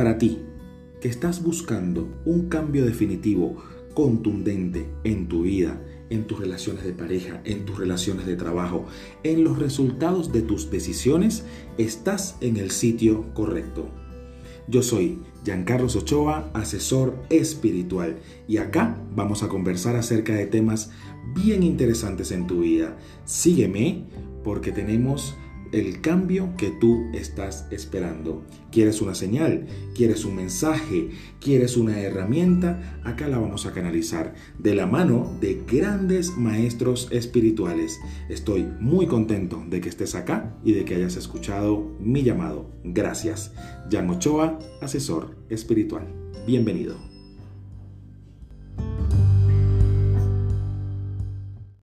Para ti, que estás buscando un cambio definitivo, contundente en tu vida, en tus relaciones de pareja, en tus relaciones de trabajo, en los resultados de tus decisiones, estás en el sitio correcto. Yo soy Giancarlos Ochoa, asesor espiritual, y acá vamos a conversar acerca de temas bien interesantes en tu vida. Sígueme porque tenemos el cambio que tú estás esperando. ¿Quieres una señal? ¿Quieres un mensaje? ¿Quieres una herramienta? Acá la vamos a canalizar de la mano de grandes maestros espirituales. Estoy muy contento de que estés acá y de que hayas escuchado mi llamado. Gracias. Jan Ochoa, asesor espiritual. Bienvenido.